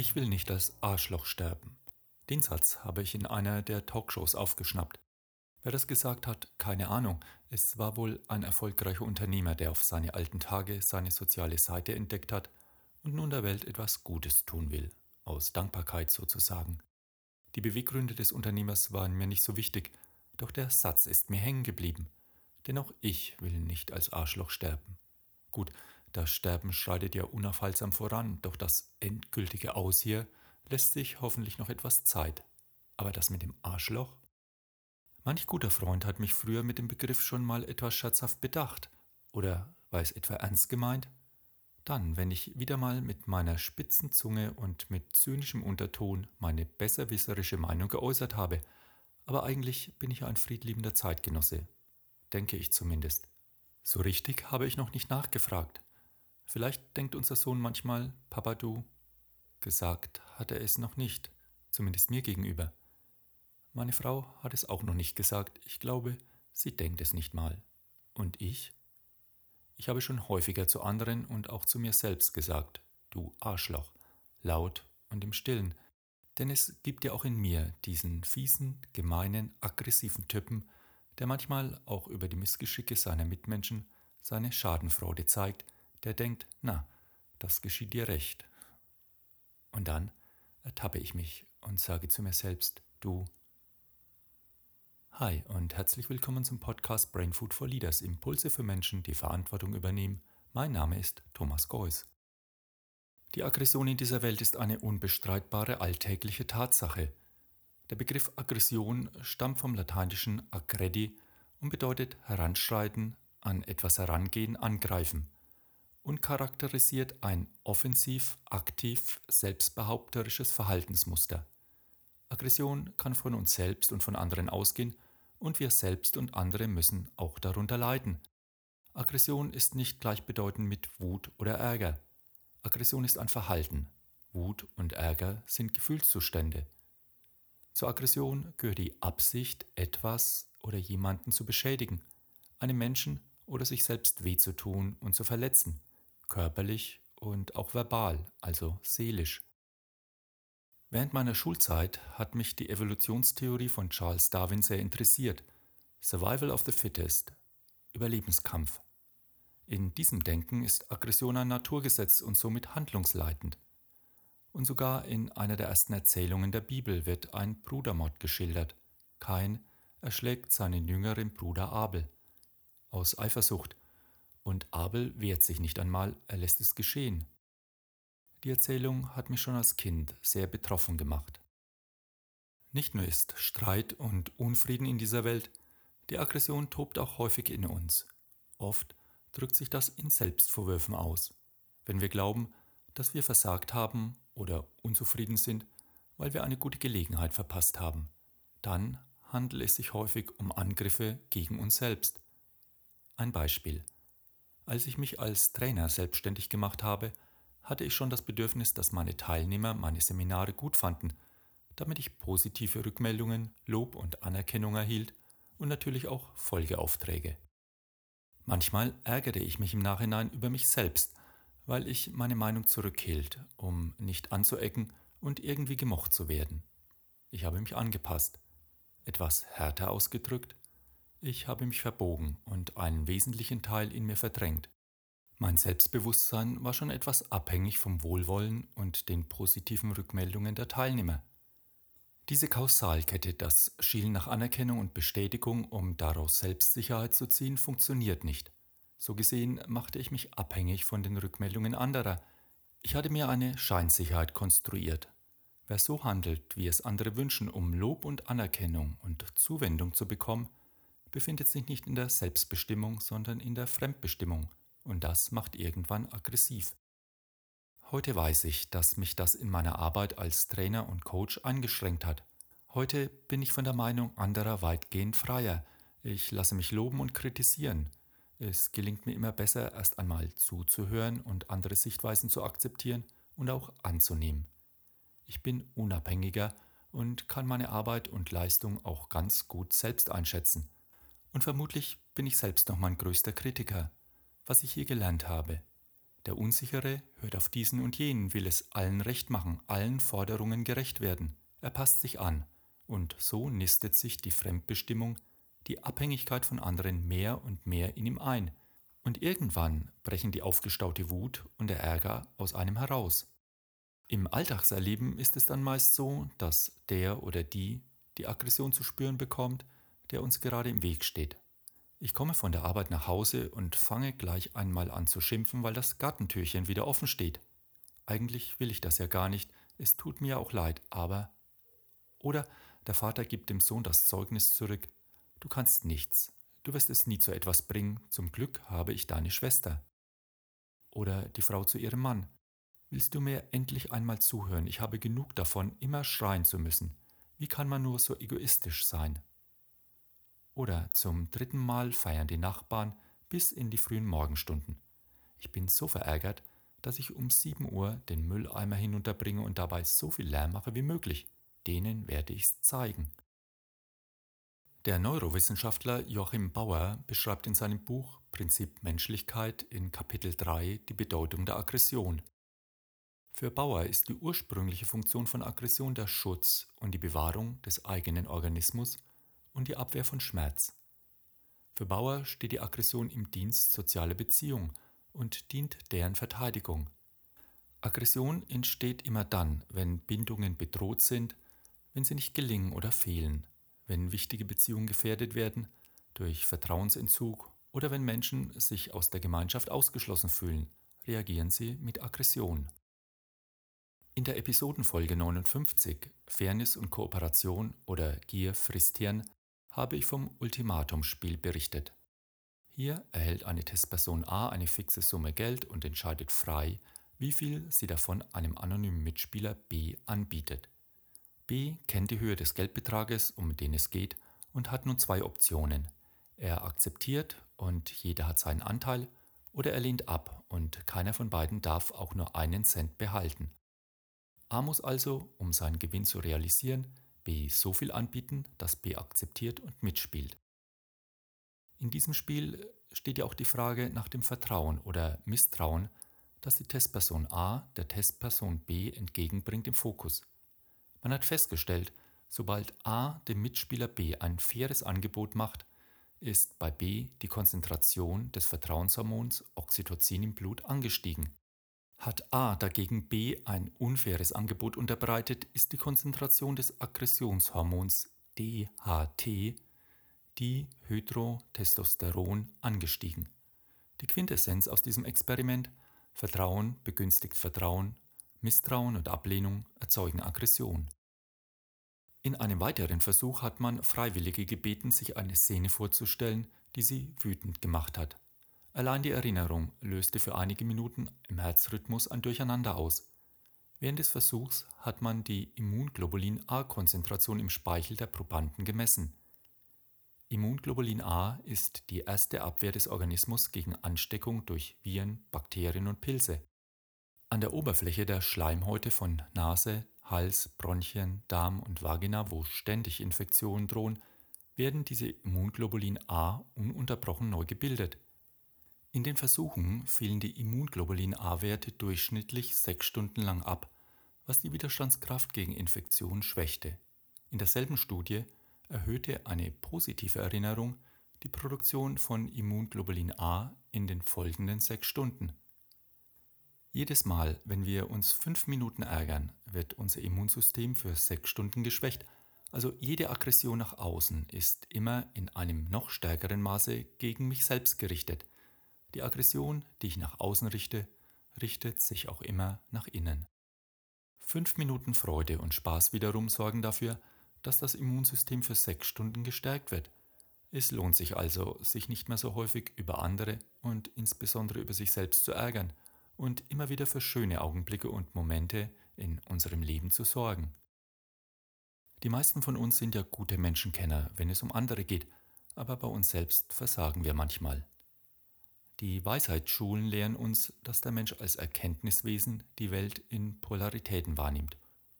Ich will nicht als Arschloch sterben. Den Satz habe ich in einer der Talkshows aufgeschnappt. Wer das gesagt hat, keine Ahnung. Es war wohl ein erfolgreicher Unternehmer, der auf seine alten Tage seine soziale Seite entdeckt hat und nun der Welt etwas Gutes tun will. Aus Dankbarkeit sozusagen. Die Beweggründe des Unternehmers waren mir nicht so wichtig, doch der Satz ist mir hängen geblieben. Denn auch ich will nicht als Arschloch sterben. Gut, das Sterben schreitet ja unaufhaltsam voran, doch das endgültige Aus hier lässt sich hoffentlich noch etwas Zeit. Aber das mit dem Arschloch? Manch guter Freund hat mich früher mit dem Begriff schon mal etwas scherzhaft bedacht. Oder war es etwa ernst gemeint? Dann, wenn ich wieder mal mit meiner spitzen Zunge und mit zynischem Unterton meine besserwisserische Meinung geäußert habe, aber eigentlich bin ich ein friedliebender Zeitgenosse, denke ich zumindest. So richtig habe ich noch nicht nachgefragt. Vielleicht denkt unser Sohn manchmal, Papa du. Gesagt hat er es noch nicht, zumindest mir gegenüber. Meine Frau hat es auch noch nicht gesagt, ich glaube, sie denkt es nicht mal. Und ich? Ich habe schon häufiger zu anderen und auch zu mir selbst gesagt, du Arschloch, laut und im stillen, denn es gibt ja auch in mir diesen fiesen, gemeinen, aggressiven Typen, der manchmal auch über die Missgeschicke seiner Mitmenschen seine Schadenfreude zeigt, der denkt, na, das geschieht dir recht. Und dann ertappe ich mich und sage zu mir selbst, du. Hi und herzlich willkommen zum Podcast Brain Food for Leaders, Impulse für Menschen, die Verantwortung übernehmen. Mein Name ist Thomas Geuss. Die Aggression in dieser Welt ist eine unbestreitbare alltägliche Tatsache. Der Begriff Aggression stammt vom lateinischen aggredi und bedeutet heranschreiten, an etwas herangehen, angreifen und charakterisiert ein offensiv, aktiv, selbstbehaupterisches Verhaltensmuster. Aggression kann von uns selbst und von anderen ausgehen und wir selbst und andere müssen auch darunter leiden. Aggression ist nicht gleichbedeutend mit Wut oder Ärger. Aggression ist ein Verhalten. Wut und Ärger sind Gefühlszustände. Zur Aggression gehört die Absicht, etwas oder jemanden zu beschädigen, einem Menschen oder sich selbst weh zu tun und zu verletzen körperlich und auch verbal, also seelisch. Während meiner Schulzeit hat mich die Evolutionstheorie von Charles Darwin sehr interessiert. Survival of the Fittest, Überlebenskampf. In diesem Denken ist Aggression ein Naturgesetz und somit handlungsleitend. Und sogar in einer der ersten Erzählungen der Bibel wird ein Brudermord geschildert. Kain erschlägt seinen jüngeren Bruder Abel. Aus Eifersucht, und Abel wehrt sich nicht einmal, er lässt es geschehen. Die Erzählung hat mich schon als Kind sehr betroffen gemacht. Nicht nur ist Streit und Unfrieden in dieser Welt, die Aggression tobt auch häufig in uns. Oft drückt sich das in Selbstvorwürfen aus, wenn wir glauben, dass wir versagt haben oder unzufrieden sind, weil wir eine gute Gelegenheit verpasst haben. Dann handelt es sich häufig um Angriffe gegen uns selbst. Ein Beispiel. Als ich mich als Trainer selbstständig gemacht habe, hatte ich schon das Bedürfnis, dass meine Teilnehmer meine Seminare gut fanden, damit ich positive Rückmeldungen, Lob und Anerkennung erhielt und natürlich auch Folgeaufträge. Manchmal ärgerte ich mich im Nachhinein über mich selbst, weil ich meine Meinung zurückhielt, um nicht anzuecken und irgendwie gemocht zu werden. Ich habe mich angepasst. Etwas härter ausgedrückt, ich habe mich verbogen und einen wesentlichen Teil in mir verdrängt. Mein Selbstbewusstsein war schon etwas abhängig vom Wohlwollen und den positiven Rückmeldungen der Teilnehmer. Diese Kausalkette, das Schielen nach Anerkennung und Bestätigung, um daraus Selbstsicherheit zu ziehen, funktioniert nicht. So gesehen machte ich mich abhängig von den Rückmeldungen anderer. Ich hatte mir eine Scheinsicherheit konstruiert. Wer so handelt, wie es andere wünschen, um Lob und Anerkennung und Zuwendung zu bekommen, befindet sich nicht in der Selbstbestimmung, sondern in der Fremdbestimmung, und das macht irgendwann aggressiv. Heute weiß ich, dass mich das in meiner Arbeit als Trainer und Coach eingeschränkt hat. Heute bin ich von der Meinung anderer weitgehend freier. Ich lasse mich loben und kritisieren. Es gelingt mir immer besser, erst einmal zuzuhören und andere Sichtweisen zu akzeptieren und auch anzunehmen. Ich bin unabhängiger und kann meine Arbeit und Leistung auch ganz gut selbst einschätzen. Und vermutlich bin ich selbst noch mein größter Kritiker. Was ich hier gelernt habe. Der Unsichere hört auf diesen und jenen, will es allen recht machen, allen Forderungen gerecht werden. Er passt sich an. Und so nistet sich die Fremdbestimmung, die Abhängigkeit von anderen mehr und mehr in ihm ein. Und irgendwann brechen die aufgestaute Wut und der Ärger aus einem heraus. Im Alltagserleben ist es dann meist so, dass der oder die die Aggression zu spüren bekommt, der uns gerade im Weg steht. Ich komme von der Arbeit nach Hause und fange gleich einmal an zu schimpfen, weil das Gartentürchen wieder offen steht. Eigentlich will ich das ja gar nicht, es tut mir auch leid, aber. Oder der Vater gibt dem Sohn das Zeugnis zurück, du kannst nichts, du wirst es nie zu etwas bringen, zum Glück habe ich deine Schwester. Oder die Frau zu ihrem Mann, willst du mir endlich einmal zuhören, ich habe genug davon, immer schreien zu müssen. Wie kann man nur so egoistisch sein? Oder zum dritten Mal feiern die Nachbarn bis in die frühen Morgenstunden. Ich bin so verärgert, dass ich um 7 Uhr den Mülleimer hinunterbringe und dabei so viel Lärm mache wie möglich. Denen werde ich's zeigen. Der Neurowissenschaftler Joachim Bauer beschreibt in seinem Buch Prinzip Menschlichkeit in Kapitel 3 die Bedeutung der Aggression. Für Bauer ist die ursprüngliche Funktion von Aggression der Schutz und die Bewahrung des eigenen Organismus und die Abwehr von Schmerz. Für Bauer steht die Aggression im Dienst sozialer Beziehung und dient deren Verteidigung. Aggression entsteht immer dann, wenn Bindungen bedroht sind, wenn sie nicht gelingen oder fehlen, wenn wichtige Beziehungen gefährdet werden durch Vertrauensentzug oder wenn Menschen sich aus der Gemeinschaft ausgeschlossen fühlen, reagieren sie mit Aggression. In der Episodenfolge 59 Fairness und Kooperation oder Gier frisst Hirn habe ich vom Ultimatumspiel berichtet. Hier erhält eine Testperson A eine fixe Summe Geld und entscheidet frei, wie viel sie davon einem anonymen Mitspieler B anbietet. B kennt die Höhe des Geldbetrages, um den es geht, und hat nun zwei Optionen. Er akzeptiert und jeder hat seinen Anteil, oder er lehnt ab und keiner von beiden darf auch nur einen Cent behalten. A muss also, um seinen Gewinn zu realisieren, So viel anbieten, dass B akzeptiert und mitspielt. In diesem Spiel steht ja auch die Frage nach dem Vertrauen oder Misstrauen, das die Testperson A der Testperson B entgegenbringt im Fokus. Man hat festgestellt, sobald A dem Mitspieler B ein faires Angebot macht, ist bei B die Konzentration des Vertrauenshormons Oxytocin im Blut angestiegen. Hat A dagegen B ein unfaires Angebot unterbreitet, ist die Konzentration des Aggressionshormons DHT, Dihydrotestosteron, angestiegen. Die Quintessenz aus diesem Experiment Vertrauen begünstigt Vertrauen, Misstrauen und Ablehnung erzeugen Aggression. In einem weiteren Versuch hat man Freiwillige gebeten, sich eine Szene vorzustellen, die sie wütend gemacht hat. Allein die Erinnerung löste für einige Minuten im Herzrhythmus ein Durcheinander aus. Während des Versuchs hat man die Immunglobulin A-Konzentration im Speichel der Probanden gemessen. Immunglobulin A ist die erste Abwehr des Organismus gegen Ansteckung durch Viren, Bakterien und Pilze. An der Oberfläche der Schleimhäute von Nase, Hals, Bronchien, Darm und Vagina, wo ständig Infektionen drohen, werden diese Immunglobulin A ununterbrochen neu gebildet. In den Versuchen fielen die Immunglobulin-A-Werte durchschnittlich sechs Stunden lang ab, was die Widerstandskraft gegen Infektionen schwächte. In derselben Studie erhöhte eine positive Erinnerung die Produktion von Immunglobulin A in den folgenden sechs Stunden. Jedes Mal, wenn wir uns fünf Minuten ärgern, wird unser Immunsystem für sechs Stunden geschwächt, also jede Aggression nach außen ist immer in einem noch stärkeren Maße gegen mich selbst gerichtet. Die Aggression, die ich nach außen richte, richtet sich auch immer nach innen. Fünf Minuten Freude und Spaß wiederum sorgen dafür, dass das Immunsystem für sechs Stunden gestärkt wird. Es lohnt sich also, sich nicht mehr so häufig über andere und insbesondere über sich selbst zu ärgern und immer wieder für schöne Augenblicke und Momente in unserem Leben zu sorgen. Die meisten von uns sind ja gute Menschenkenner, wenn es um andere geht, aber bei uns selbst versagen wir manchmal. Die Weisheitsschulen lehren uns, dass der Mensch als Erkenntniswesen die Welt in Polaritäten wahrnimmt.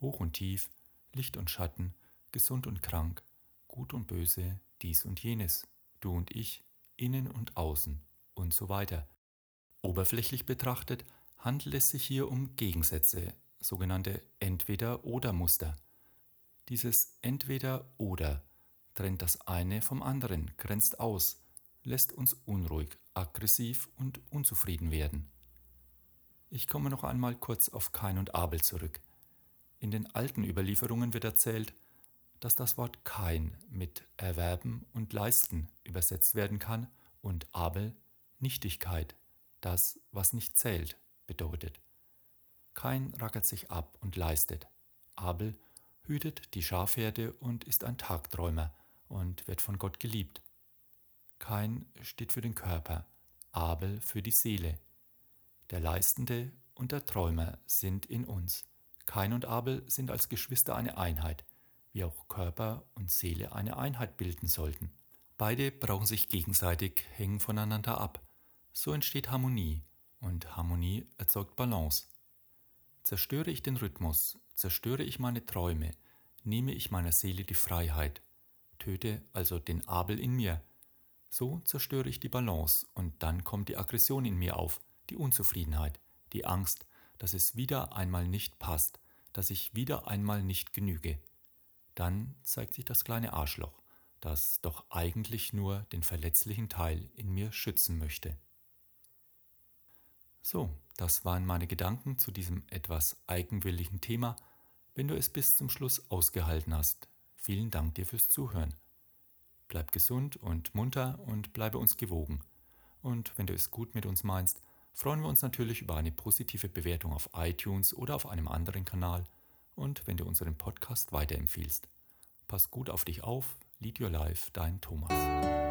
Hoch und tief, Licht und Schatten, gesund und krank, gut und böse, dies und jenes, du und ich, innen und außen und so weiter. Oberflächlich betrachtet handelt es sich hier um Gegensätze, sogenannte Entweder-oder-Muster. Dieses Entweder-oder trennt das eine vom anderen, grenzt aus, lässt uns unruhig, aggressiv und unzufrieden werden. Ich komme noch einmal kurz auf Kain und Abel zurück. In den alten Überlieferungen wird erzählt, dass das Wort Kain mit erwerben und leisten übersetzt werden kann und Abel Nichtigkeit, das, was nicht zählt, bedeutet. Kain rackert sich ab und leistet. Abel hütet die Schafherde und ist ein Tagträumer und wird von Gott geliebt. Kain steht für den Körper, Abel für die Seele. Der Leistende und der Träumer sind in uns. Kain und Abel sind als Geschwister eine Einheit, wie auch Körper und Seele eine Einheit bilden sollten. Beide brauchen sich gegenseitig, hängen voneinander ab. So entsteht Harmonie und Harmonie erzeugt Balance. Zerstöre ich den Rhythmus, zerstöre ich meine Träume, nehme ich meiner Seele die Freiheit, töte also den Abel in mir. So zerstöre ich die Balance und dann kommt die Aggression in mir auf, die Unzufriedenheit, die Angst, dass es wieder einmal nicht passt, dass ich wieder einmal nicht genüge. Dann zeigt sich das kleine Arschloch, das doch eigentlich nur den verletzlichen Teil in mir schützen möchte. So, das waren meine Gedanken zu diesem etwas eigenwilligen Thema. Wenn du es bis zum Schluss ausgehalten hast, vielen Dank dir fürs Zuhören. Bleib gesund und munter und bleibe uns gewogen. Und wenn du es gut mit uns meinst, freuen wir uns natürlich über eine positive Bewertung auf iTunes oder auf einem anderen Kanal und wenn du unseren Podcast weiterempfiehlst. Pass gut auf dich auf, lead your life, dein Thomas.